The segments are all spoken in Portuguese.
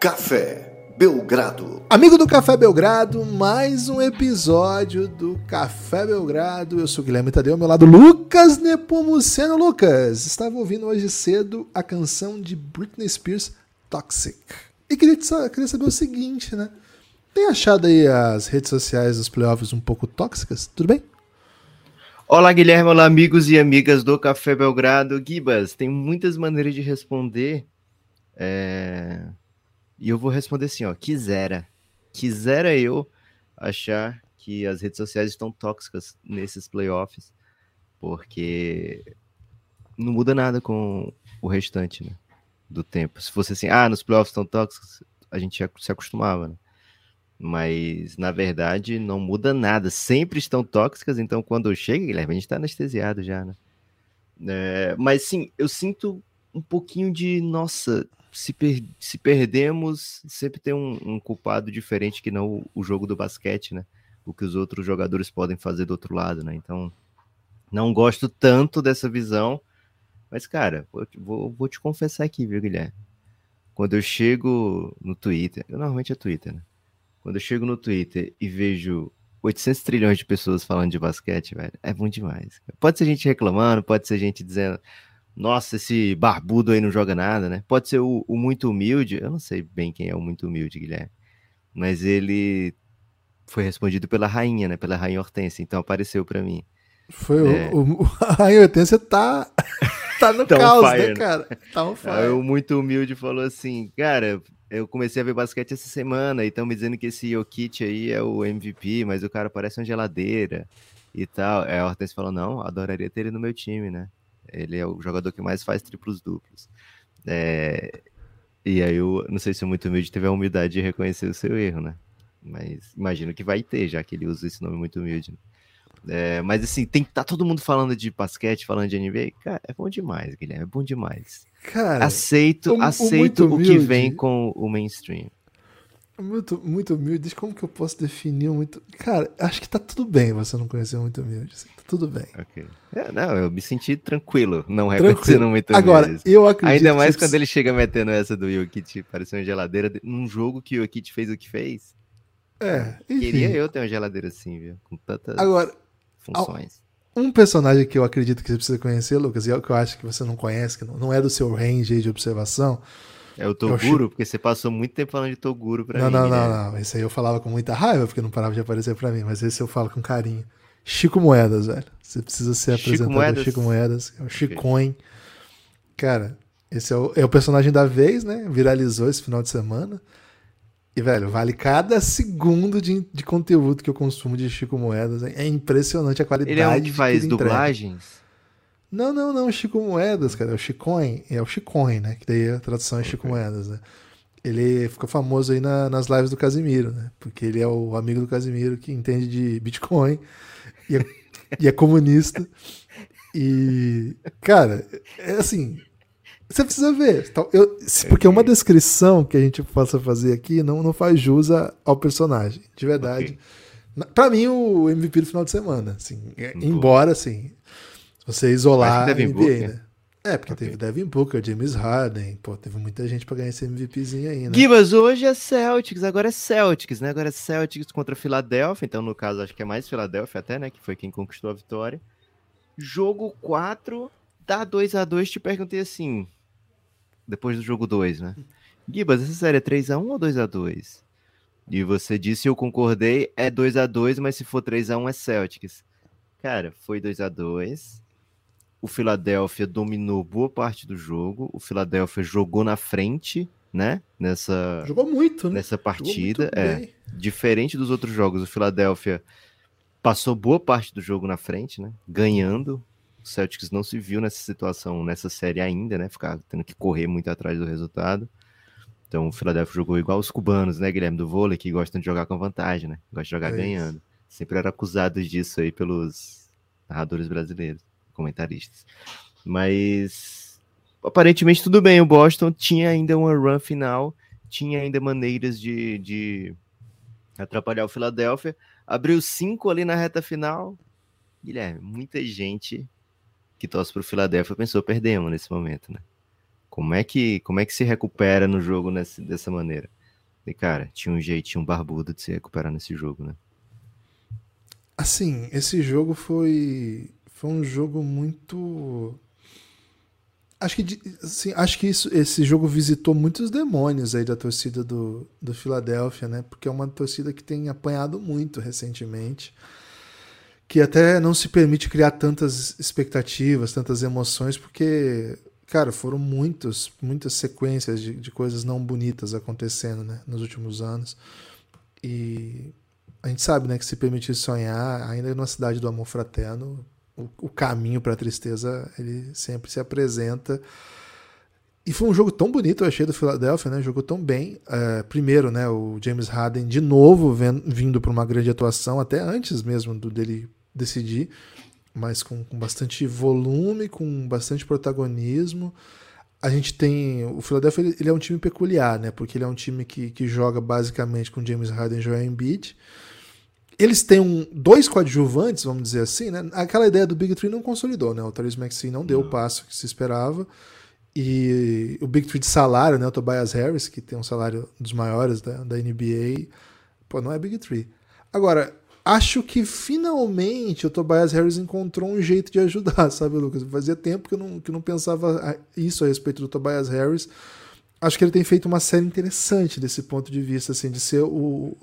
Café Belgrado. Amigo do Café Belgrado, mais um episódio do Café Belgrado. Eu sou o Guilherme Tadeu, ao meu lado Lucas Nepomuceno. Lucas, estava ouvindo hoje cedo a canção de Britney Spears, Toxic. E queria, queria saber o seguinte, né? Tem achado aí as redes sociais dos playoffs um pouco tóxicas? Tudo bem? Olá, Guilherme. Olá, amigos e amigas do Café Belgrado. Gibas, tem muitas maneiras de responder. É... E eu vou responder assim, ó. Quisera. Quisera eu achar que as redes sociais estão tóxicas nesses playoffs, porque não muda nada com o restante né, do tempo. Se fosse assim, ah, nos playoffs estão tóxicos, a gente já se acostumava, né? Mas, na verdade, não muda nada. Sempre estão tóxicas, então quando chega, Guilherme, a gente está anestesiado já, né? É, mas sim, eu sinto um pouquinho de, nossa, se, per se perdemos, sempre tem um, um, culpado diferente que não o, o, jogo do basquete, né? O que os outros jogadores podem fazer do outro lado, né? Então, não gosto tanto dessa visão, mas, cara, vou, vou, vou te confessar aqui, viu, Guilherme? Quando eu chego no Twitter, eu normalmente é Twitter, né? Quando eu chego no Twitter e vejo 800 trilhões de pessoas falando de basquete, velho, é bom demais. Pode ser gente reclamando, pode ser gente dizendo, nossa, esse barbudo aí não joga nada, né? Pode ser o, o muito humilde, eu não sei bem quem é o muito humilde, Guilherme, mas ele foi respondido pela rainha, né? Pela rainha Hortência, então apareceu para mim. Foi é... o, o, a rainha Hortência tá tá no tá caos, fire, né, cara? Tá um fire. Aí o muito humilde falou assim, cara, eu comecei a ver basquete essa semana e estão me dizendo que esse Jokic aí é o MVP, mas o cara parece uma geladeira e tal. É, a Hortense falou, não, adoraria ter ele no meu time, né? Ele é o jogador que mais faz triplos duplos. É... E aí eu não sei se o muito humilde teve a humildade de reconhecer o seu erro, né? Mas imagino que vai ter, já que ele usa esse nome muito humilde. Né? É, mas assim, tem tá todo mundo falando de basquete, falando de NBA. Cara, é bom demais, Guilherme, é bom demais. Cara, aceito, o, aceito o, o que vem com o mainstream. Muito, muito humilde. Como que eu posso definir muito. Cara, acho que tá tudo bem você não conhecer muito humilde. Assim, tá tudo bem. Ok. É, não, eu me senti tranquilo, não reconhecendo muito humilde. Agora, eu acredito. Ainda mais quando ele chega metendo essa do Yokit, pareceu uma geladeira, num jogo que o Yokit fez o que fez. É, enfim. Queria eu ter uma geladeira assim, viu? Com tantas Agora, funções. Um personagem que eu acredito que você precisa conhecer, Lucas, e é o que eu acho que você não conhece, que não é do seu range de observação. É o Toguro, é o porque você passou muito tempo falando de Toguro pra não, mim. Não, não, né? não. Esse aí eu falava com muita raiva, porque não parava de aparecer pra mim, mas esse eu falo com carinho. Chico Moedas, velho. Você precisa ser Chico apresentado Moedas. Chico Moedas, é o Chicoin. Cara, esse é o, é o personagem da vez, né? Viralizou esse final de semana. E, velho, vale cada segundo de, de conteúdo que eu consumo de Chico Moedas. É impressionante a qualidade. Ele é um que faz que dublagens? Não, não, não. Chico Moedas, cara. É o Chicoin. É o Chicoin, né? Que daí a tradução é Chico Moedas, né? Ele ficou famoso aí na, nas lives do Casimiro, né? Porque ele é o amigo do Casimiro que entende de Bitcoin e é, e é comunista. E, cara, é assim, você precisa ver. Eu, porque uma descrição que a gente possa fazer aqui não, não faz jus ao personagem. De verdade. Okay. Para mim, o MVP do final de semana. Assim, embora, assim, você isolar a NBA, Booker. né? É, porque okay. teve Devin Booker, James Harden, pô, teve muita gente pra ganhar esse MVPzinho aí, né? Gibas, hoje é Celtics, agora é Celtics, né? Agora é Celtics contra Philadelphia, então no caso acho que é mais Philadelphia até, né? Que foi quem conquistou a vitória. Jogo 4, dá 2 a 2 te perguntei assim, depois do jogo 2, né? Gibas, essa série é 3x1 ou 2x2? E você disse, eu concordei, é 2x2, mas se for 3x1 é Celtics. Cara, foi 2x2. O Philadelphia dominou boa parte do jogo. O Philadelphia jogou na frente, né? Nessa, jogou muito, né? Nessa partida. é. Diferente dos outros jogos, o Philadelphia passou boa parte do jogo na frente, né? Ganhando. O Celtics não se viu nessa situação, nessa série ainda, né? Ficar tendo que correr muito atrás do resultado. Então o Philadelphia jogou igual os cubanos, né, Guilherme, do vôlei, que gostam de jogar com vantagem, né? Gostam de jogar é ganhando. Sempre eram acusados disso aí pelos narradores brasileiros, comentaristas. Mas aparentemente tudo bem. O Boston tinha ainda uma run final, tinha ainda maneiras de, de atrapalhar o Philadelphia. Abriu cinco ali na reta final. Guilherme, muita gente que torce para o Philadelphia pensou, perdemos nesse momento, né? Como é que, como é que se recupera no jogo nessa, dessa maneira? E, cara, tinha um jeitinho barbudo de se recuperar nesse jogo, né? Assim, esse jogo foi, foi um jogo muito. Acho que, assim, acho que isso, esse jogo visitou muitos demônios aí da torcida do, do Philadelphia, né? Porque é uma torcida que tem apanhado muito recentemente, que até não se permite criar tantas expectativas, tantas emoções, porque cara, foram muitos, muitas sequências de, de coisas não bonitas acontecendo, né, nos últimos anos. E a gente sabe, né, que se permitir sonhar, ainda numa cidade do amor fraterno, o, caminho para a tristeza, ele sempre se apresenta. E foi um jogo tão bonito, eu achei, do Philadelphia, né? Jogou tão bem. É, primeiro, né, o James Harden de novo vendo, vindo para uma grande atuação, até antes mesmo do dele decidir mas com, com bastante volume, com bastante protagonismo. A gente tem. O Philadelphia ele, ele, é um time peculiar, né? Porque ele é um time que, que joga basicamente com James Harden e Joel Embiid. Eles têm um, dois coadjuvantes, vamos dizer assim, né? Aquela ideia do Big Three não consolidou, né? O Therese Maxey não deu não. o passo que se esperava. E o Big Three de salário, né? O Tobias Harris, que tem um salário dos maiores da, da NBA, pô, não é Big Three. Agora, acho que finalmente o Tobias Harris encontrou um jeito de ajudar, sabe, Lucas? Fazia tempo que eu não, que não pensava isso a respeito do Tobias Harris. Acho que ele tem feito uma série interessante desse ponto de vista, assim, de ser o,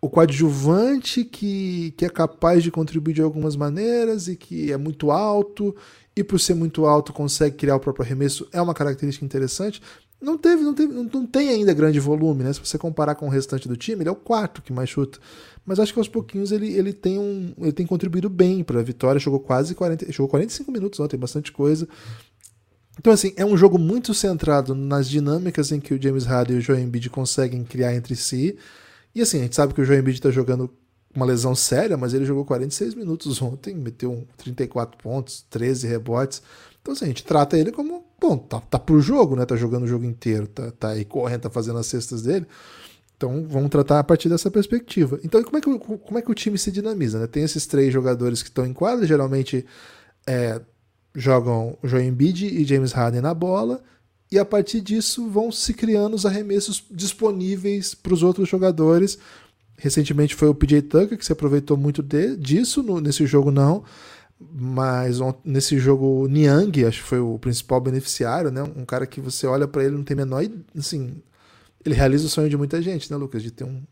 o coadjuvante que, que é capaz de contribuir de algumas maneiras e que é muito alto, e por ser muito alto consegue criar o próprio arremesso, é uma característica interessante. Não teve, não teve, não, tem ainda grande volume, né? Se você comparar com o restante do time, ele é o quarto que mais chuta mas acho que aos pouquinhos ele, ele, tem, um, ele tem contribuído bem para a vitória. Jogou quase 40, jogou 45 minutos ontem, bastante coisa. Então, assim, é um jogo muito centrado nas dinâmicas em que o James Harden e o Joel Embiid conseguem criar entre si. E assim, a gente sabe que o Joel Embiid está jogando uma lesão séria, mas ele jogou 46 minutos ontem, meteu 34 pontos, 13 rebotes. Então, assim, a gente trata ele como, bom, tá, tá pro jogo, né? Tá jogando o jogo inteiro, tá, tá aí correndo, tá fazendo as cestas dele. Então vamos tratar a partir dessa perspectiva. Então como é que, como é que o time se dinamiza? Né? Tem esses três jogadores que estão em quadra, geralmente é, jogam Joel Embiid e James Harden na bola, e a partir disso vão se criando os arremessos disponíveis para os outros jogadores. Recentemente foi o PJ Tucker que se aproveitou muito de, disso, no, nesse jogo não, mas nesse jogo Niang, acho que foi o principal beneficiário, né? Um cara que você olha para ele não tem menor, assim, ele realiza o sonho de muita gente, né, Lucas? De ter um,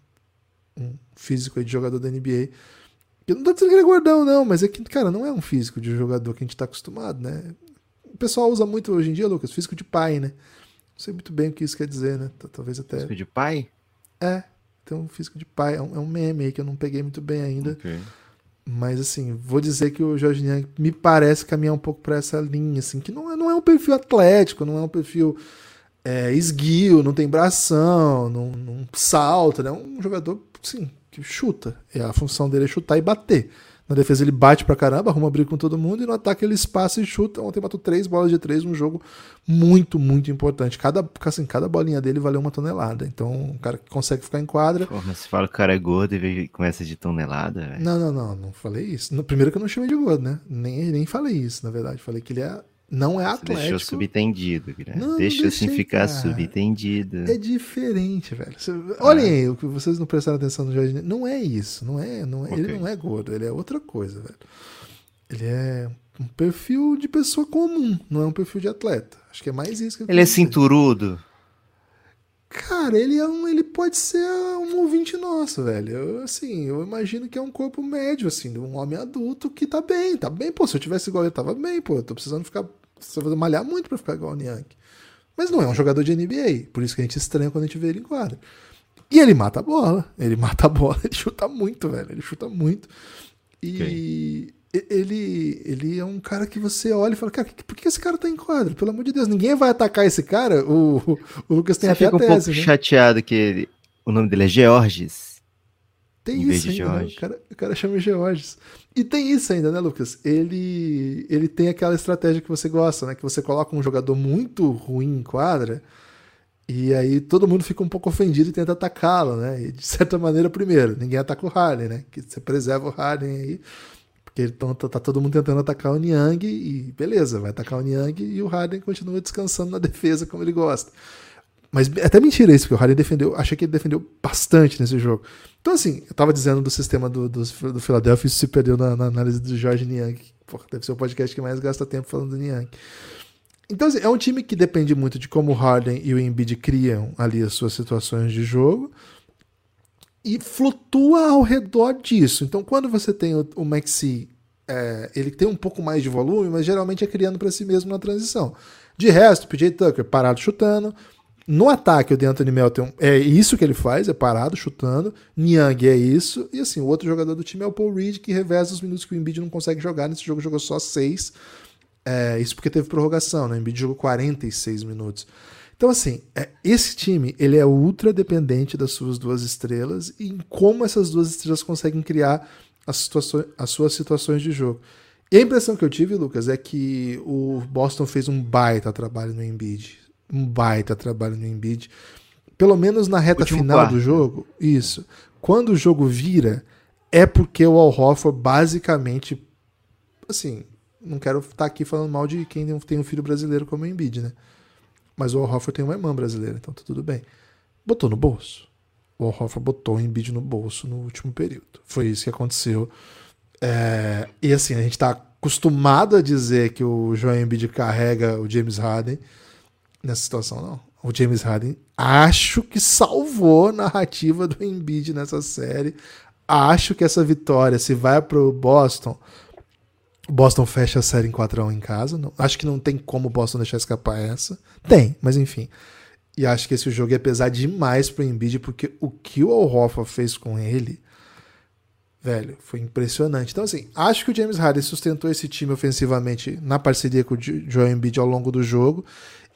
um físico de jogador da NBA. Eu não tô dizendo que ele é gordão, não, mas é que, cara, não é um físico de jogador que a gente tá acostumado, né? O pessoal usa muito hoje em dia, Lucas, físico de pai, né? Não sei muito bem o que isso quer dizer, né? Talvez até. Físico de pai? É, tem um físico de pai. É um, é um meme aí que eu não peguei muito bem ainda. Okay. Mas assim, vou dizer que o Jorge Niang me parece caminhar um pouco para essa linha, assim, que não é, não é um perfil atlético, não é um perfil é, esguio, não tem bração, não, não salta, né? Um jogador, sim, que chuta. É, a função dele é chutar e bater. Na defesa ele bate pra caramba, arruma briga com todo mundo, e no ataque ele espaça e chuta. Ontem matou três bolas de três, um jogo muito, muito importante. Cada, assim, cada bolinha dele valeu uma tonelada. Então, um cara que consegue ficar em quadra. Porra, você fala que o cara é gordo e começa de tonelada, véio. Não, não, não, não falei isso. No, primeiro que eu não chamei de gordo, né? Nem, nem falei isso, na verdade. Falei que ele é não é atlético. Você deixou subentendido, Guilherme. Não, Deixa não assim ficar subentendido. É diferente, velho. olhem ah. aí, o que vocês não prestaram atenção no Jorge. Não é isso. Não é, não é, okay. Ele não é gordo, ele é outra coisa, velho. Ele é um perfil de pessoa comum, não é um perfil de atleta. Acho que é mais isso que eu Ele é cinturudo. Cara, ele é um, ele pode ser um ouvinte nosso, velho. Eu, assim, eu imagino que é um corpo médio, assim, de um homem adulto que tá bem, tá bem. Pô, se eu tivesse igual ele, tava bem, pô. Eu tô precisando ficar, precisando malhar muito para ficar igual o Niank. Mas não é um jogador de NBA, por isso que a gente estranha quando a gente vê ele em quadra. E ele mata a bola, ele mata a bola, ele chuta muito, velho, ele chuta muito. E okay ele, ele é um cara que você olha e fala, cara, por que esse cara tá em quadro? Pelo amor de Deus, ninguém vai atacar esse cara. O, o Lucas tem você até fica um pouco né? chateado que ele, o nome dele é Georges. Tem isso ainda, né? o, cara, o cara chama Georges. E tem isso ainda, né, Lucas? Ele, ele tem aquela estratégia que você gosta, né? Que você coloca um jogador muito ruim em quadra e aí todo mundo fica um pouco ofendido e tenta atacá-lo, né? E de certa maneira, primeiro, ninguém ataca o Harden, né? Que você preserva o Harden aí Porque tá, tá todo mundo tentando atacar o Niang e beleza, vai atacar o Niang e o Harden continua descansando na defesa como ele gosta. Mas é até mentira isso, porque o Harden defendeu, achei que ele defendeu bastante nesse jogo. Então, assim, eu tava dizendo do sistema do, do, do Philadelphia, isso se perdeu na, na análise do Jorge Niang. Porra, deve ser o podcast que mais gasta tempo falando do Niang. Então, assim, é um time que depende muito de como o Harden e o Embiid criam ali as suas situações de jogo e flutua ao redor disso. Então, quando você tem o, o Maxi, é, ele tem um pouco mais de volume, mas geralmente é criando para si mesmo na transição. De resto, PJ Tucker parado chutando. No ataque, o DeAnthony Melton é isso que ele faz, é parado, chutando. Niang é isso. E assim, o outro jogador do time é o Paul Reed, que reveza os minutos que o Embiid não consegue jogar. Nesse jogo jogou só seis. É, isso porque teve prorrogação, né? O Embiid jogou 46 minutos. Então, assim, é, esse time ele é ultra dependente das suas duas estrelas e em como essas duas estrelas conseguem criar as, situações, as suas situações de jogo. E a impressão que eu tive, Lucas, é que o Boston fez um baita trabalho no Embiid. Um baita trabalho no Embiid. Pelo menos na reta Último final quarto. do jogo, isso. Quando o jogo vira, é porque o Al Horford basicamente. Assim, não quero estar tá aqui falando mal de quem tem um filho brasileiro como o Embiid, né? Mas o Al tem uma irmã brasileira, então tá tudo bem. Botou no bolso. O Al botou o Embiid no bolso no último período. Foi isso que aconteceu. É... E assim, a gente tá acostumado a dizer que o Joel Embiid carrega o James Harden. Nessa situação, não. O James Harden acho que salvou a narrativa do Embiid nessa série. Acho que essa vitória, se vai pro Boston, Boston fecha a série em 4x1 em casa. Não, acho que não tem como o Boston deixar escapar essa. Tem, mas enfim. E acho que esse jogo ia pesar demais pro Embiid, porque o que o Al Horford fez com ele, velho, foi impressionante. Então, assim, acho que o James Harden sustentou esse time ofensivamente na parceria com o Joel Embiid ao longo do jogo.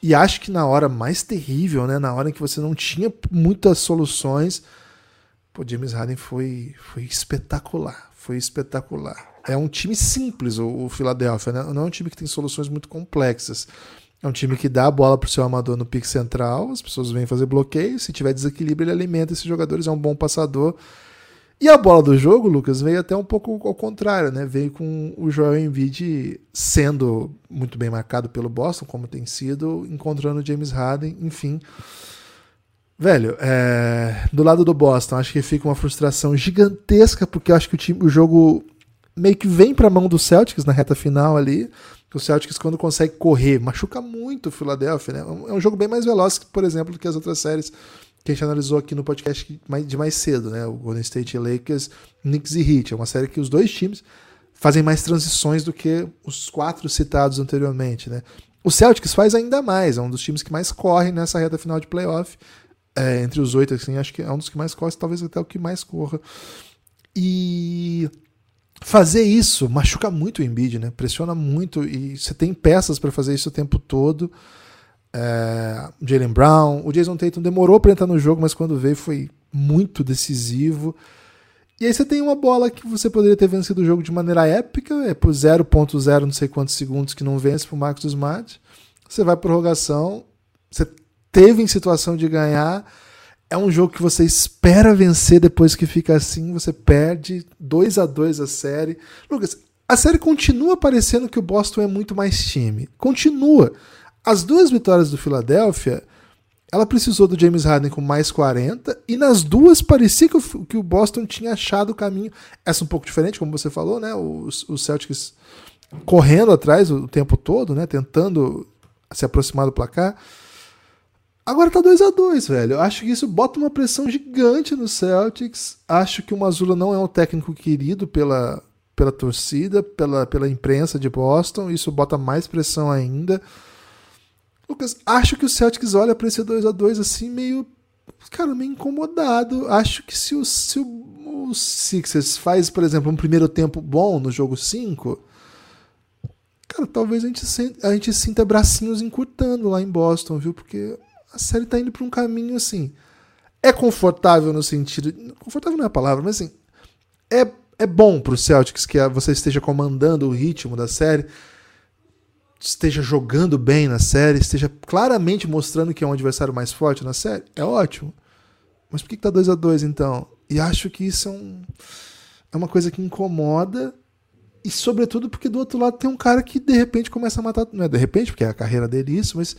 E acho que na hora mais terrível, né, na hora em que você não tinha muitas soluções, o James Harden foi, foi espetacular. Foi espetacular é um time simples, o, o Philadelphia, né? não é um time que tem soluções muito complexas. É um time que dá a bola para o seu amador no pique central, as pessoas vêm fazer bloqueio, se tiver desequilíbrio, ele alimenta esses jogadores, é um bom passador. E a bola do jogo, Lucas, veio até um pouco ao contrário, né? Veio com o Joel Embiid sendo muito bem marcado pelo Boston, como tem sido, encontrando James Harden, enfim. Velho, é... do lado do Boston, acho que fica uma frustração gigantesca, porque acho que o, time, o jogo meio que vem para a mão do Celtics na reta final ali. O Celtics, quando consegue correr, machuca muito o Philadelphia, né? É um jogo bem mais veloz, por exemplo, do que as outras séries que a gente analisou aqui no podcast de mais cedo, né? O Golden State Lakers, Knicks e Heat. É uma série que os dois times fazem mais transições do que os quatro citados anteriormente, né? O Celtics faz ainda mais, é um dos times que mais corre nessa reta final de playoff. É, entre os oito, assim, acho que é um dos que mais corre, talvez até o que mais corra. E fazer isso machuca muito o Embiid, né? Pressiona muito e você tem peças para fazer isso o tempo todo. É, Jalen Brown, o Jason Tatum demorou para entrar no jogo, mas quando veio foi muito decisivo. E aí você tem uma bola que você poderia ter vencido o jogo de maneira épica, é por 0.0 não sei quantos segundos que não vence pro Marcos Smart. Você vai prorrogação, você teve em situação de ganhar, é um jogo que você espera vencer depois que fica assim, você perde 2 a 2 a série. Lucas, a série continua parecendo que o Boston é muito mais time. Continua. As duas vitórias do Philadelphia, ela precisou do James Harden com mais 40 e nas duas parecia que o, que o Boston tinha achado o caminho. Essa um pouco diferente, como você falou, né? Os, os Celtics correndo atrás o tempo todo, né? Tentando se aproximar do placar. Agora tá 2 a 2 velho. Acho que isso bota uma pressão gigante no Celtics. Acho que o Mazula não é um técnico querido pela, pela torcida, pela, pela imprensa de Boston. Isso bota mais pressão ainda. Lucas, acho que o Celtics olha para esse 2 a 2 assim meio. Cara, meio incomodado. Acho que se o, se o, o Sixers faz, por exemplo, um primeiro tempo bom no jogo 5, cara, talvez a gente, a gente sinta bracinhos encurtando lá em Boston, viu? Porque a série tá indo para um caminho assim. É confortável no sentido. Confortável não é a palavra, mas assim. É, é bom pro Celtics que você esteja comandando o ritmo da série, esteja jogando bem na série, esteja claramente mostrando que é um adversário mais forte na série. É ótimo. Mas por que, que tá 2 a 2 então? E acho que isso é, um, é uma coisa que incomoda E sobretudo porque do outro lado tem um cara que de repente começa a matar. Não é de repente, porque é a carreira dele isso, mas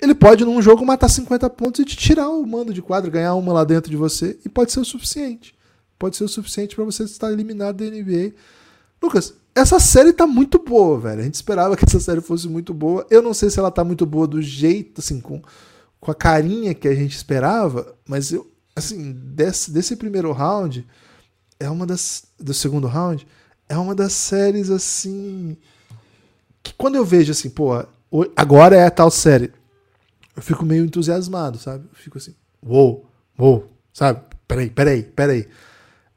ele pode num jogo matar 50 pontos e te tirar o mando de quadro, ganhar uma lá dentro de você, e pode ser o suficiente. Pode ser o suficiente para você estar eliminado da NBA. Lucas, essa série tá muito boa, velho. A gente esperava que essa série fosse muito boa. Eu não sei se ela tá muito boa do jeito, assim, com, com a carinha que a gente esperava, mas eu, assim, desse, desse primeiro round, é uma das. Do segundo round, é uma das séries, assim. Que quando eu vejo assim, pô, agora é a tal série, eu fico meio entusiasmado, sabe? Eu fico assim, uou, uou, sabe? Peraí, peraí, peraí.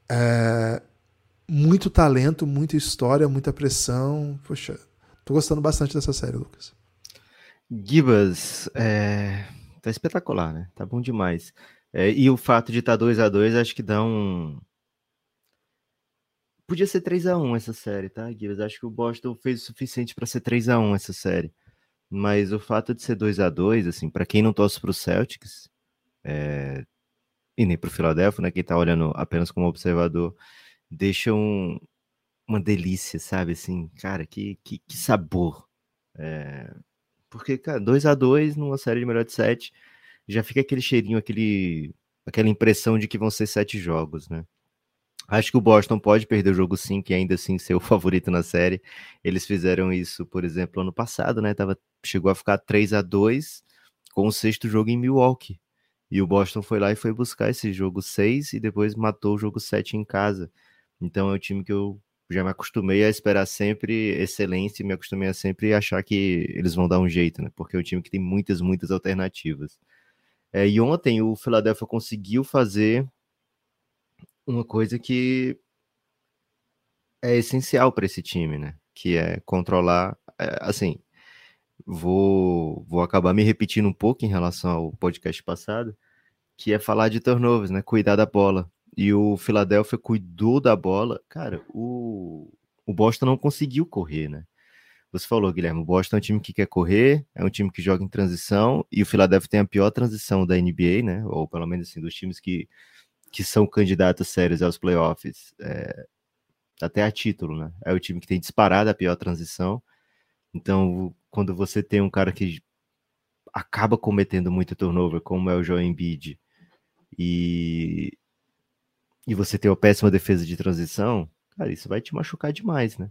É, muito talento, muita história, muita pressão. Poxa, tô gostando bastante dessa série, Lucas. Gibas, é... tá espetacular, né? Tá bom demais. É, e o fato de estar tá 2 a 2 acho que dá um. Podia ser 3 a 1 essa série, tá, Gibas? Acho que o Boston fez o suficiente para ser 3 a 1 essa série. Mas o fato de ser 2 a 2 assim, para quem não torce pro Celtics, é... e nem pro Philadelphia, né? Quem tá olhando apenas como observador, deixa um, uma delícia, sabe? Assim, cara, que, que, que sabor. É... Porque, cara, 2 a 2 numa série de melhor de 7 já fica aquele cheirinho, aquele, aquela impressão de que vão ser sete jogos, né? Acho que o Boston pode perder o jogo sim, que ainda assim ser o favorito na série. Eles fizeram isso, por exemplo, ano passado, né? Tava, chegou a ficar 3 a 2 com o sexto jogo em Milwaukee. E o Boston foi lá e foi buscar esse jogo 6 e depois matou o jogo 7 em casa. Então é um time que eu já me acostumei a esperar sempre excelência, me acostumei a sempre achar que eles vão dar um jeito, né? Porque é um time que tem muitas, muitas alternativas. É, e ontem o Philadelphia conseguiu fazer uma coisa que é essencial para esse time, né? Que é controlar, é, assim, vou, vou acabar me repetindo um pouco em relação ao podcast passado, que é falar de turnovers, né? Cuidar da bola e o Philadelphia cuidou da bola, cara, o, o Boston não conseguiu correr, né? Você falou, Guilherme, o Boston é um time que quer correr, é um time que joga em transição, e o Philadelphia tem a pior transição da NBA, né? Ou pelo menos assim, dos times que, que são candidatos sérios aos playoffs, é, até a título, né? É o time que tem disparado a pior transição. Então, quando você tem um cara que acaba cometendo muito turnover, como é o Joel Embiid, e e você tem uma péssima defesa de transição, cara, isso vai te machucar demais, né?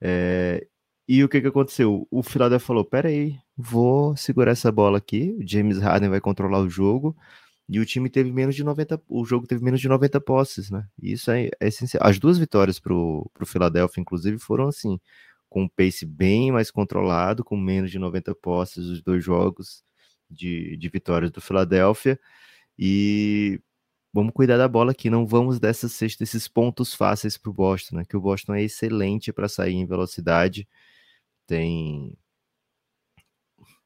É, e o que que aconteceu? O Philadelphia falou, peraí, vou segurar essa bola aqui, o James Harden vai controlar o jogo, e o time teve menos de 90, o jogo teve menos de 90 posses, né? E isso é, é essencial. As duas vitórias pro, pro Philadelphia, inclusive, foram assim, com um pace bem mais controlado, com menos de 90 posses, os dois jogos de, de vitórias do Philadelphia, e vamos cuidar da bola aqui, não vamos dessa sexta, desses pontos fáceis para o Boston, né? Que o Boston é excelente para sair em velocidade, tem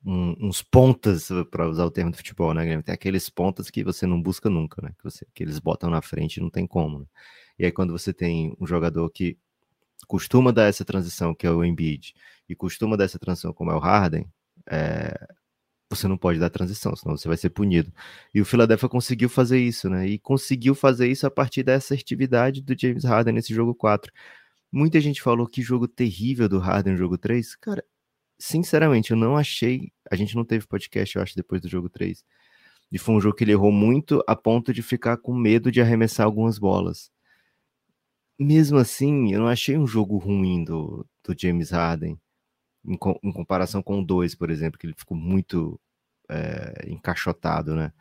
um, uns pontas, para usar o termo do futebol, né, Tem aqueles pontas que você não busca nunca, né? Que, você, que eles botam na frente não tem como. Né? E aí, quando você tem um jogador que costuma dar essa transição, que é o Embiid, e costuma dar essa transição, como é o Harden, é, você não pode dar transição, senão você vai ser punido. E o Philadelphia conseguiu fazer isso, né? E conseguiu fazer isso a partir da assertividade do James Harden nesse jogo 4. Muita gente falou que jogo terrível do Harden no jogo 3. Cara, sinceramente, eu não achei. A gente não teve podcast, eu acho, depois do jogo 3. E foi um jogo que ele errou muito a ponto de ficar com medo de arremessar algumas bolas. Mesmo assim, eu não achei um jogo ruim do, do James Harden em, em comparação com o 2, por exemplo, que ele ficou muito é, encaixotado, né?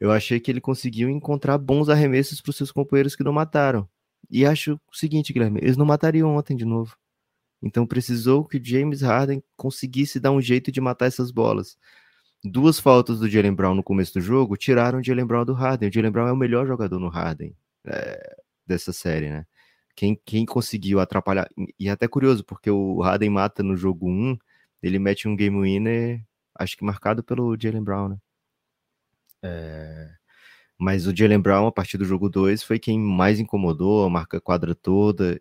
Eu achei que ele conseguiu encontrar bons arremessos para os seus companheiros que não mataram. E acho o seguinte, Guilherme, eles não matariam ontem de novo. Então precisou que o James Harden conseguisse dar um jeito de matar essas bolas. Duas faltas do Jalen Brown no começo do jogo tiraram o Jalen Brown do Harden. O Jalen Brown é o melhor jogador no Harden é, dessa série, né? Quem, quem conseguiu atrapalhar. E é até curioso, porque o Harden mata no jogo 1, ele mete um game winner, acho que marcado pelo Jalen Brown, né? É... Mas o Jalen Brown, a partir do jogo 2, foi quem mais incomodou, marca a quadra toda,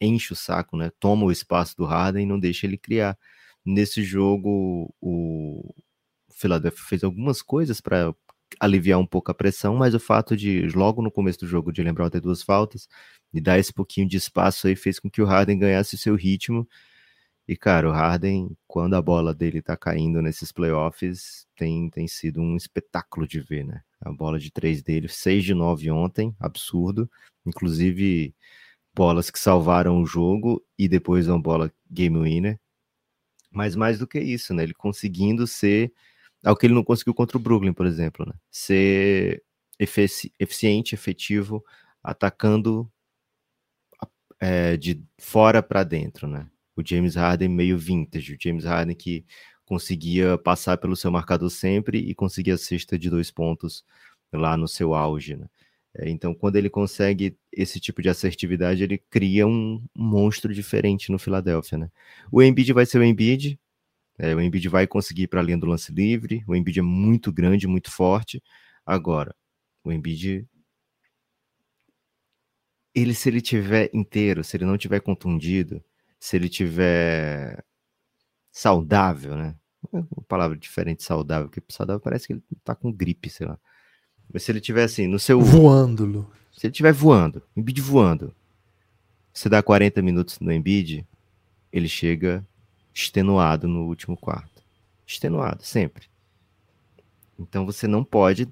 enche o saco, né? Toma o espaço do Harden e não deixa ele criar. Nesse jogo, o Philadelphia fez algumas coisas para aliviar um pouco a pressão, mas o fato de, logo no começo do jogo, de lembrar ter duas faltas, e dar esse pouquinho de espaço aí fez com que o Harden ganhasse o seu ritmo. E, cara, o Harden, quando a bola dele tá caindo nesses playoffs, tem, tem sido um espetáculo de ver, né? A bola de três dele, 6 de 9 ontem, absurdo. Inclusive, bolas que salvaram o jogo e depois uma bola game winner. Mas mais do que isso, né? Ele conseguindo ser algo que ele não conseguiu contra o Brooklyn, por exemplo, né? Ser efici eficiente, efetivo, atacando é, de fora para dentro, né? O James Harden meio vintage, o James Harden que conseguia passar pelo seu marcador sempre e conseguia a cesta de dois pontos lá no seu auge, né? É, então, quando ele consegue esse tipo de assertividade, ele cria um monstro diferente no Philadelphia, né? O Embiid vai ser o Embiid, é, o Embiid vai conseguir ir para a linha do lance livre, o Embiid é muito grande, muito forte. Agora, o Embiid ele se ele tiver inteiro, se ele não tiver contundido, se ele tiver saudável, né? Uma palavra diferente, saudável, porque saudável parece que ele tá com gripe, sei lá. Mas se ele tiver assim, no seu. Voando, Lu. Se ele tiver voando, Embiid voando, você dá 40 minutos no Embiid, ele chega extenuado no último quarto. Extenuado, sempre. Então você não pode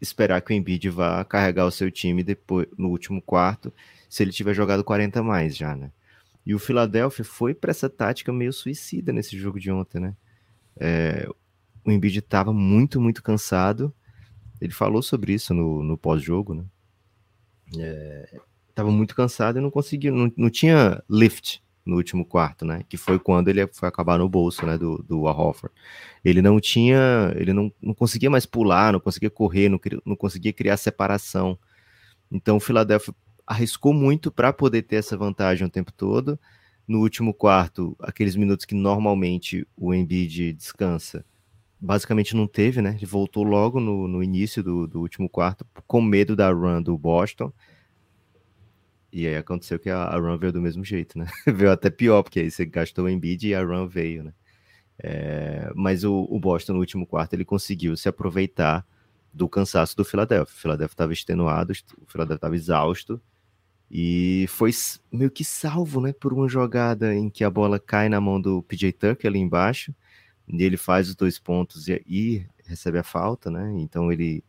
esperar que o Embiid vá carregar o seu time depois no último quarto, se ele tiver jogado 40 mais já, né? E o Philadelphia foi para essa tática meio suicida nesse jogo de ontem, né? É, o Embiid estava muito, muito cansado ele falou sobre isso no, no pós-jogo, né? É, tava muito cansado e não conseguiu, não, não tinha lift no último quarto, né? Que foi quando ele foi acabar no bolso, né? Do, do Hofford. Ele não tinha, ele não, não conseguia mais pular, não conseguia correr, não, não conseguia criar separação. Então o Philadelphia arriscou muito para poder ter essa vantagem o tempo todo. No último quarto, aqueles minutos que normalmente o Embiid descansa, basicamente não teve, né? Ele voltou logo no, no início do, do último quarto, com medo da run do Boston. E aí aconteceu que a, a run veio do mesmo jeito, né? veio até pior, porque aí você gastou o Embiid e a run veio, né? É, mas o, o, Boston no último quarto ele conseguiu se aproveitar do cansaço do Philadelphia. O Philadelphia estava extenuado, o Philadelphia estava exausto e foi meio que salvo, né, por uma jogada em que a bola cai na mão do PJ Tucker ali embaixo e ele faz os dois pontos e, e, recebe a falta, né? Então ele.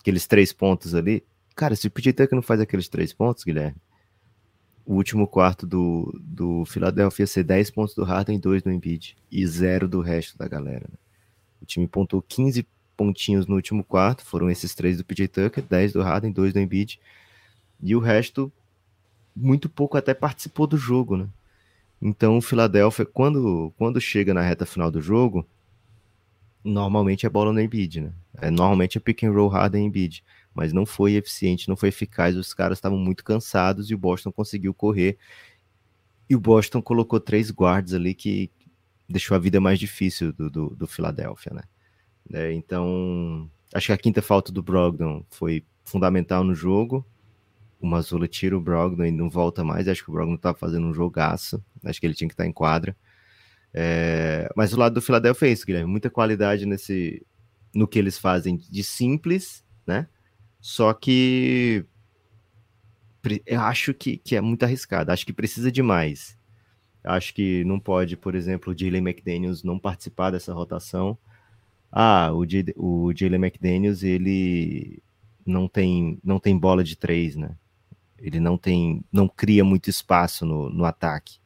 Aqueles três pontos ali. Cara, se o PJ Tucker não faz aqueles três pontos, Guilherme, o último quarto do, do Philadelphia ia ser 10 pontos do Harden, 2 no Embiid e zero do resto da galera. Né? O time pontou 15 pontinhos no último quarto, foram esses três do PJ Tucker, 10 do Harden, 2 do Embiid, e o resto muito pouco até participou do jogo, né? Então, o Philadelphia, quando, quando chega na reta final do jogo, normalmente é bola no Embiid, né? É, normalmente é pick and roll Harden Embiid, mas não foi eficiente, não foi eficaz, os caras estavam muito cansados e o Boston conseguiu correr. E o Boston colocou três guards ali que deixou a vida mais difícil do, do, do Philadelphia, né? É, então, acho que a quinta falta do Brogdon foi fundamental no jogo o Mazula tira o Brogdon e não volta mais. Acho que o Brogdon tá fazendo um jogaço. Acho que ele tinha que estar em quadra. É... Mas o lado do Philadelphia é isso, Guilherme. Muita qualidade nesse no que eles fazem de simples, né? Só que eu acho que, que é muito arriscado. Acho que precisa de mais. Acho que não pode, por exemplo, o Jalen McDaniels não participar dessa rotação. Ah, o, J, o Jalen McDaniels, ele não tem, não tem bola de três, né? Ele não tem, não cria muito espaço no, no ataque.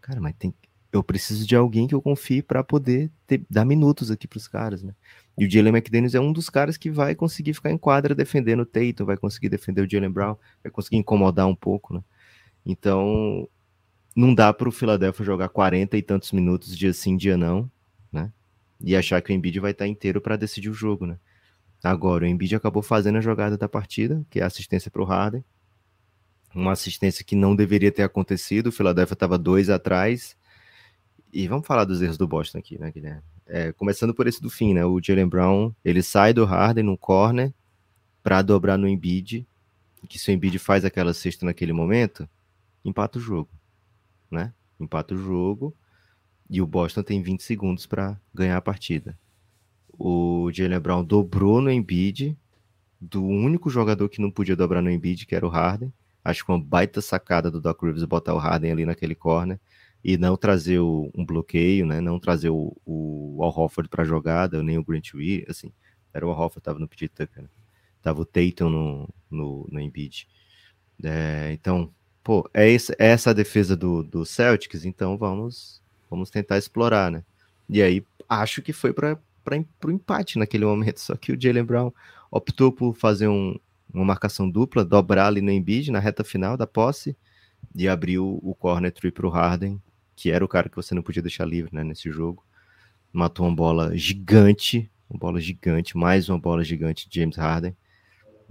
Cara, mas tem, eu preciso de alguém que eu confie para poder ter, dar minutos aqui para os caras, né? E o Jalen McDaniels é um dos caras que vai conseguir ficar em quadra defendendo o Tatum, vai conseguir defender o Jalen Brown, vai conseguir incomodar um pouco, né? Então, não dá para o Philadelphia jogar 40 e tantos minutos dia sim, dia não, né? E achar que o Embiid vai estar inteiro para decidir o jogo, né? Agora, o Embiid acabou fazendo a jogada da partida, que é a assistência para o Harden, uma assistência que não deveria ter acontecido. O Philadelphia estava dois atrás. E vamos falar dos erros do Boston aqui, né, Guilherme? É, começando por esse do fim, né? O Jalen Brown, ele sai do Harden no corner para dobrar no Embiid, que se o Embiid faz aquela cesta naquele momento, empata o jogo, né? Empata o jogo e o Boston tem 20 segundos para ganhar a partida. o Jalen Brown dobrou no Embiid, do único jogador que não podia dobrar no Embiid, que era o Harden. Acho que uma baita sacada do Doc Rivers botar o Harden ali naquele corner e não trazer o, um bloqueio, né? Não trazer o, o Al Hofford para jogada, nem o Grant Williams, assim. Era o Al Hofford, tava no PJ Tucker, né? Tava o Tatum no, no, no Embiid. É, então, pô, é, esse, é essa a defesa do, do Celtics, então vamos, vamos tentar explorar, né? E aí, acho que foi para o empate naquele momento, só que o Jalen Brown optou por fazer um, uma marcação dupla, dobrar ali no Embiid na reta final da posse e abriu o corner tree para o Harden, que era o cara que você não podia deixar livre né, nesse jogo. Matou uma bola gigante, uma bola gigante, mais uma bola gigante de James Harden,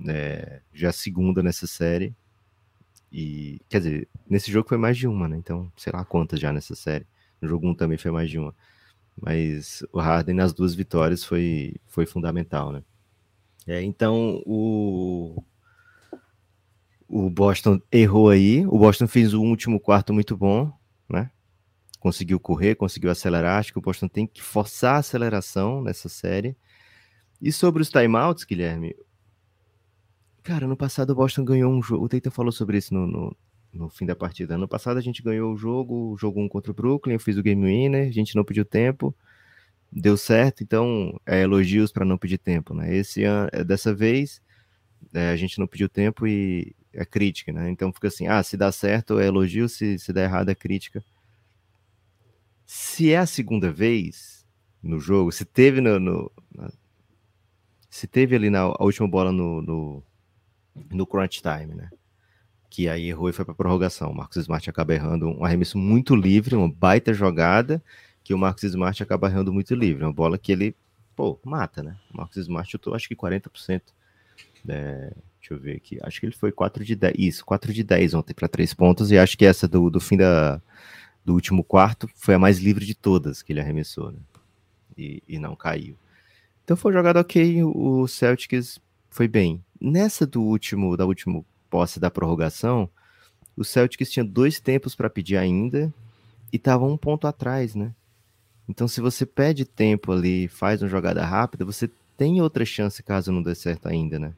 é, já segunda nessa série. E quer dizer, nesse jogo foi mais de uma, né? Então, sei lá quantas já nessa série. No jogo 1 um também foi mais de uma. Mas o Harden nas duas vitórias foi, foi fundamental, né? É, então o, o Boston errou aí. O Boston fez o último quarto muito bom, né? Conseguiu correr, conseguiu acelerar. Acho que o Boston tem que forçar a aceleração nessa série. E sobre os timeouts, Guilherme, cara, no passado o Boston ganhou um jogo. O Teita falou sobre isso no, no, no, fim da partida. No passado a gente ganhou o jogo, jogo 1 contra o Brooklyn. Eu fiz o game winner, a gente não pediu tempo deu certo, então é, elogios para não pedir tempo, né? Esse ano, é, dessa vez é, a gente não pediu tempo e é crítica, né? Então fica assim, ah, se dá certo é elogio, se, se dá errado é crítica. Se é a segunda vez no jogo, se teve no, no se teve ali na última bola no, no, no crunch time, né? Que aí errou e foi para prorrogação. O Marcos Smart acaba errando um arremesso muito livre, uma baita jogada que o Marcos Smart acaba errando muito livre. Uma bola que ele, pô, mata, né? O Marcos Smart chutou acho que 40%. É, deixa eu ver aqui. Acho que ele foi 4 de 10. Isso, 4 de 10 ontem para 3 pontos. E acho que essa do, do fim da, do último quarto foi a mais livre de todas que ele arremessou, né? E, e não caiu. Então foi jogado ok. O Celtics foi bem. Nessa do último, da última posse da prorrogação, o Celtics tinha dois tempos para pedir ainda e estava um ponto atrás, né? Então, se você pede tempo ali, faz uma jogada rápida, você tem outra chance caso não dê certo ainda, né?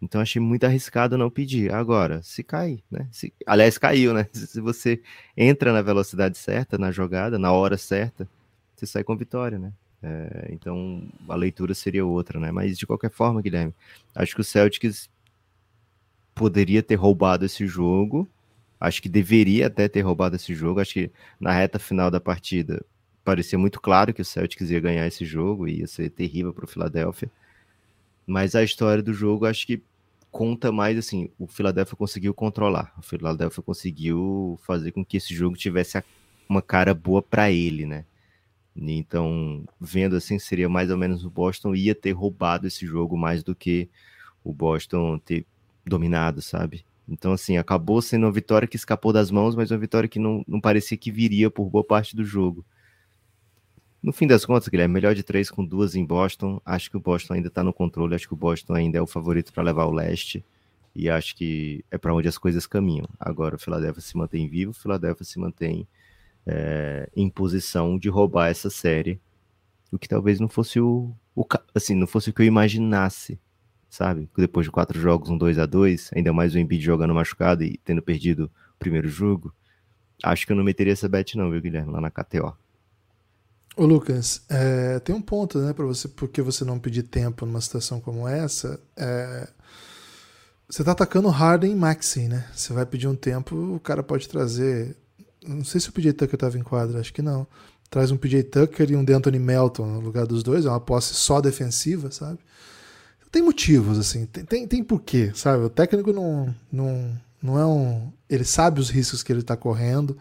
Então, achei muito arriscado não pedir. Agora, se cair, né? Se, aliás, caiu, né? Se você entra na velocidade certa, na jogada, na hora certa, você sai com vitória, né? É, então, a leitura seria outra, né? Mas, de qualquer forma, Guilherme, acho que o Celtics poderia ter roubado esse jogo. Acho que deveria até ter roubado esse jogo. Acho que na reta final da partida, parecia muito claro que o Celtics ia ganhar esse jogo e ia ser terrível para o Philadelphia. Mas a história do jogo acho que conta mais assim, o Philadelphia conseguiu controlar. O Philadelphia conseguiu fazer com que esse jogo tivesse uma cara boa para ele, né? Então, vendo assim, seria mais ou menos o Boston ia ter roubado esse jogo mais do que o Boston ter dominado, sabe? Então, assim, acabou sendo uma vitória que escapou das mãos, mas uma vitória que não, não parecia que viria por boa parte do jogo. No fim das contas, Guilherme, melhor de três com duas em Boston. Acho que o Boston ainda está no controle. Acho que o Boston ainda é o favorito para levar o leste. E acho que é para onde as coisas caminham. Agora, o Philadelphia se mantém vivo, o Philadelphia se mantém é, em posição de roubar essa série. O que talvez não fosse o, o assim, não fosse o que eu imaginasse, sabe? Depois de quatro jogos, um 2 a 2 ainda mais o Embiid jogando machucado e tendo perdido o primeiro jogo. Acho que eu não meteria essa bet não, viu, Guilherme, lá na KTO. Ô Lucas, é, tem um ponto, né, para você, porque você não pedir tempo numa situação como essa. É, você tá atacando Harden e Maxi, né? Você vai pedir um tempo, o cara pode trazer. Não sei se o PJ Tucker tava em quadra, acho que não. Traz um PJ Tucker e um D'Anthony Melton no lugar dos dois, é uma posse só defensiva, sabe? Tem motivos, assim, tem, tem, tem porquê, sabe? O técnico não, não, não é um. Ele sabe os riscos que ele tá correndo.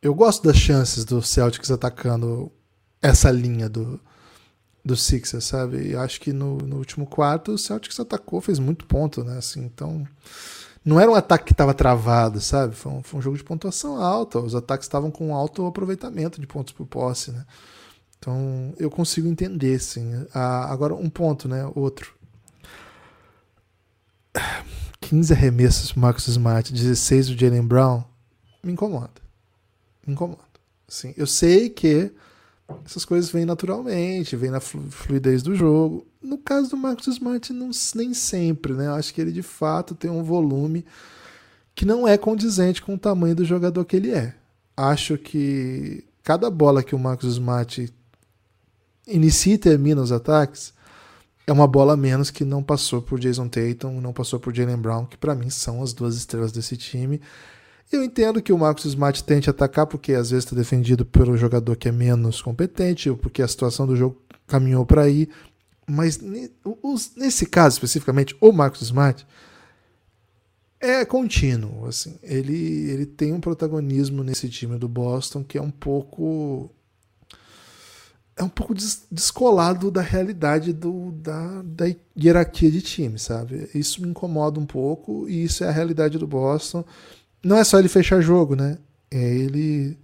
Eu gosto das chances do Celtics atacando essa linha do, do Sixers, sabe? E acho que no, no último quarto o Celtics atacou, fez muito ponto, né? Assim, então, não era um ataque que estava travado, sabe? Foi um, foi um, jogo de pontuação alta. Os ataques estavam com alto aproveitamento de pontos por posse, né? Então, eu consigo entender, sim. Ah, agora, um ponto, né? Outro. 15 arremessos pro Marcus Smart, 16 do Jalen Brown, me incomoda. Me incomoda. Assim, eu sei que essas coisas vêm naturalmente, vêm na fluidez do jogo. No caso do Marcos Smart, não, nem sempre, né? Eu acho que ele de fato tem um volume que não é condizente com o tamanho do jogador que ele é. Acho que cada bola que o Marcos Smart inicia e termina os ataques é uma bola menos que não passou por Jason Tatum, não passou por Jalen Brown, que para mim são as duas estrelas desse time. Eu entendo que o Marcos Smart tente atacar porque às vezes está defendido pelo jogador que é menos competente, ou porque a situação do jogo caminhou para aí. Mas nesse caso especificamente, o Marcos Smart é contínuo. Assim, ele, ele tem um protagonismo nesse time do Boston que é um pouco é um pouco descolado da realidade do, da, da hierarquia de time, sabe? Isso me incomoda um pouco e isso é a realidade do Boston. Não é só ele fechar jogo, né? É ele.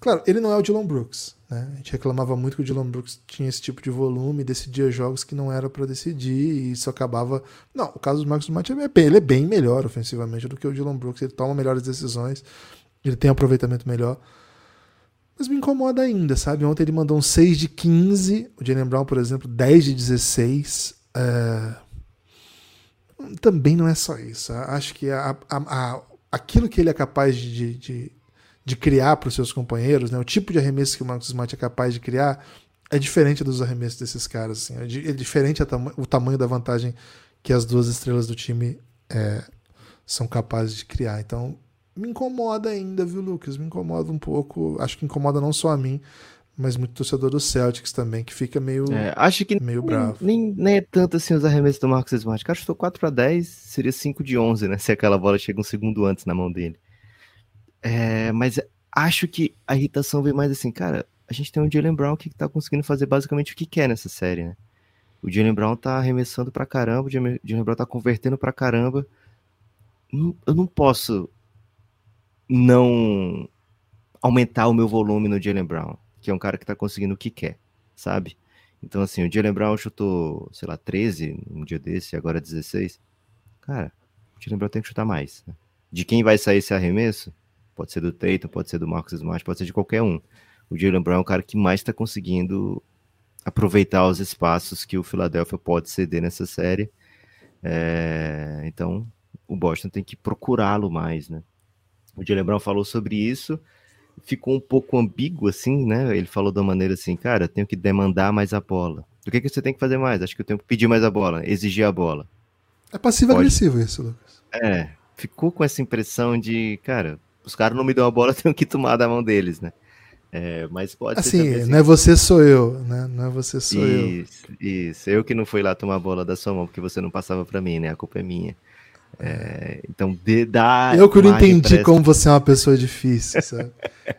Claro, ele não é o Dylan Brooks. Né? A gente reclamava muito que o Dylan Brooks tinha esse tipo de volume, decidia jogos que não era para decidir e isso acabava. Não, o caso do Marcos Smart é bem, ele é bem melhor ofensivamente do que o Dylan Brooks. Ele toma melhores decisões, ele tem aproveitamento melhor. Mas me incomoda ainda, sabe? Ontem ele mandou um 6 de 15, o Jalen Brown, por exemplo, 10 de 16. É... Também não é só isso. Acho que a, a, a, aquilo que ele é capaz de, de, de criar para os seus companheiros, né? o tipo de arremesso que o Marcos Smart é capaz de criar, é diferente dos arremessos desses caras. Assim. É, é diferente o tamanho da vantagem que as duas estrelas do time é, são capazes de criar. Então, me incomoda ainda, viu, Lucas? Me incomoda um pouco. Acho que incomoda não só a mim, mas muito torcedor do Celtics também, que fica meio, é, acho que meio bravo. Nem, nem é tanto assim os arremessos do Marcos Smart. Cara, estou 4 para 10, seria 5 de 11, né? Se aquela bola chega um segundo antes na mão dele. É, mas acho que a irritação vem mais assim, cara. A gente tem um Jalen Brown que tá conseguindo fazer basicamente o que quer nessa série, né? O Jalen Brown tá arremessando pra caramba, o Jalen Brown tá convertendo pra caramba. Eu não posso não aumentar o meu volume no Jalen Brown, que é um cara que tá conseguindo o que quer, sabe? Então, assim, o Jalen Brown chutou, sei lá, 13 um dia desse, agora 16. Cara, o Jalen Brown tem que chutar mais. Né? De quem vai sair esse arremesso? Pode ser do Tatum, pode ser do Marcus Smart, pode ser de qualquer um. O Jalen Brown é o cara que mais está conseguindo aproveitar os espaços que o Philadelphia pode ceder nessa série. É... Então, o Boston tem que procurá-lo mais, né? O Jalen Brown falou sobre isso, ficou um pouco ambíguo, assim, né? Ele falou da maneira assim, cara, eu tenho que demandar mais a bola. O que, que você tem que fazer mais? Acho que eu tenho que pedir mais a bola, exigir a bola. É passivo-agressivo isso, Lucas. É, ficou com essa impressão de, cara, os caras não me dão a bola, eu tenho que tomar da mão deles, né? É, mas pode assim, ser. Assim, não é você, sou eu, né? Não é você, sou isso, eu. Isso, eu que não fui lá tomar a bola da sua mão, porque você não passava para mim, né? A culpa é minha. É, então, de, dá. Eu que não entendi como você é uma pessoa difícil, sabe?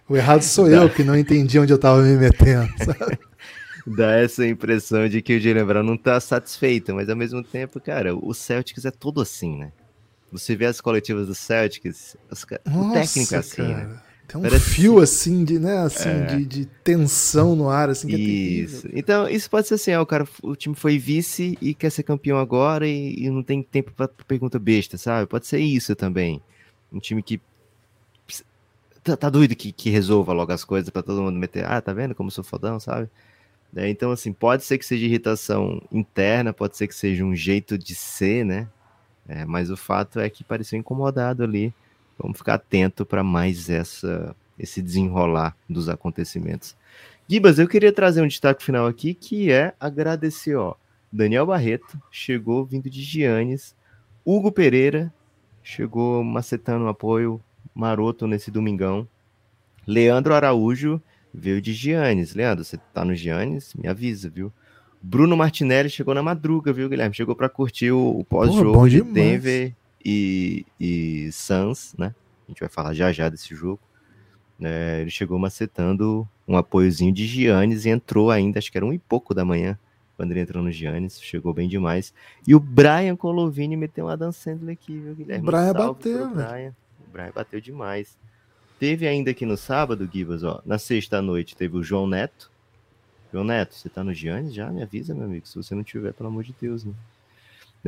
O errado sou eu que não entendi onde eu tava me metendo, sabe? Dá essa impressão de que o Jalen Brown não tá satisfeito, mas ao mesmo tempo, cara, o Celtics é todo assim, né? Você vê as coletivas do Celtics, os, Nossa, o técnico é assim, né? cara. né? Tem um Parece fio assim de, né, assim, é. de, de, tensão no ar, assim, que é Isso. É então, isso pode ser assim, ó, o cara, o time foi vice e quer ser campeão agora e, e não tem tempo para pergunta besta, sabe? Pode ser isso também. Um time que tá, tá doido que, que resolva logo as coisas para todo mundo meter, ah, tá vendo como eu sou fodão, sabe? É, então, assim, pode ser que seja irritação interna, pode ser que seja um jeito de ser, né? É, mas o fato é que pareceu incomodado ali Vamos ficar atento para mais essa esse desenrolar dos acontecimentos. Gibas, eu queria trazer um destaque final aqui que é agradecer, ó. Daniel Barreto chegou vindo de Giannis, Hugo Pereira chegou macetando um apoio maroto nesse domingão. Leandro Araújo veio de Giannis. Leandro, você tá no Giannis? Me avisa, viu? Bruno Martinelli chegou na madruga, viu, Guilherme? Chegou para curtir o, o pós-jogo de Denver e, e Suns, né? A gente vai falar já já desse jogo. É, ele chegou macetando um apoiozinho de Giannis e entrou ainda, acho que era um e pouco da manhã, quando ele entrou no Giannis, chegou bem demais. E o Brian Colovini meteu uma dançando aqui, viu, Guilherme? O Brian bateu, Brian. O Brian bateu demais. Teve ainda aqui no sábado, Gibas, ó, na sexta noite teve o João Neto. João Neto, você tá no Giannis? Já me avisa, meu amigo, se você não tiver, pelo amor de Deus, né?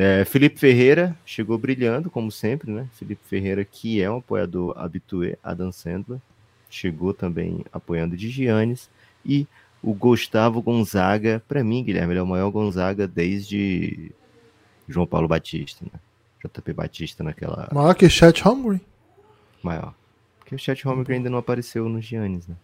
É, Felipe Ferreira chegou brilhando, como sempre, né? Felipe Ferreira, que é um apoiador habitué, Adam Sandler, chegou também apoiando de Giannis. E o Gustavo Gonzaga, para mim, Guilherme, ele é o maior Gonzaga desde João Paulo Batista, né? JP Batista naquela. Maior que Chat Hungry? Maior. Porque o Chat Hungry ainda não apareceu nos Giannis, né?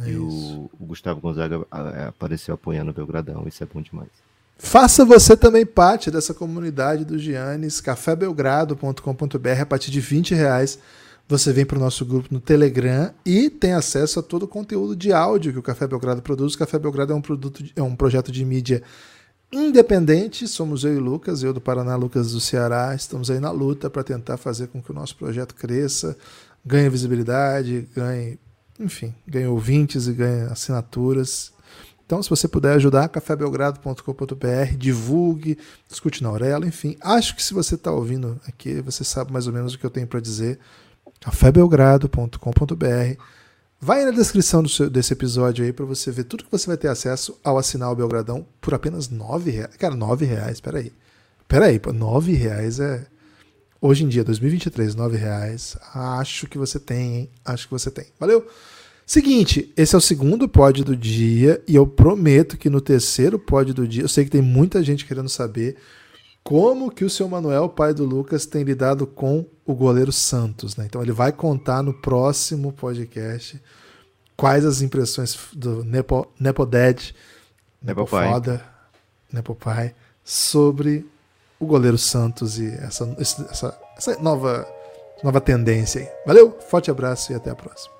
É e o, o, Gustavo Gonzaga é, apareceu apoiando o Belgradão, isso é bom demais. Faça você também parte dessa comunidade do Giannis, cafébelgrado.com.br, a partir de 20 reais você vem para o nosso grupo no Telegram e tem acesso a todo o conteúdo de áudio que o Café Belgrado produz. O Café Belgrado é um, produto, é um projeto de mídia independente. Somos eu e Lucas, eu do Paraná, Lucas do Ceará. Estamos aí na luta para tentar fazer com que o nosso projeto cresça, ganhe visibilidade, ganhe, enfim, ganhe ouvintes e ganhe assinaturas. Então, se você puder ajudar, cafébelgrado.com.br, divulgue, discute na orelha, enfim. Acho que se você está ouvindo aqui, você sabe mais ou menos o que eu tenho para dizer cafébelgrado.com.br. Vai na descrição seu, desse episódio aí para você ver tudo que você vai ter acesso ao assinar o Belgradão por apenas nove reais. Cara, nove reais, peraí. Peraí, pô, nove reais é... Hoje em dia, 2023, nove reais. Acho que você tem, hein? Acho que você tem. Valeu? Seguinte, esse é o segundo pod do dia e eu prometo que no terceiro pod do dia, eu sei que tem muita gente querendo saber como que o seu Manuel, pai do Lucas, tem lidado com o goleiro Santos. Né? Então ele vai contar no próximo podcast quais as impressões do Nepo, Nepo Dad, Nepo, Nepo Foda, Nepo Pai, sobre o goleiro Santos e essa, essa, essa nova, nova tendência aí. Valeu, forte abraço e até a próxima.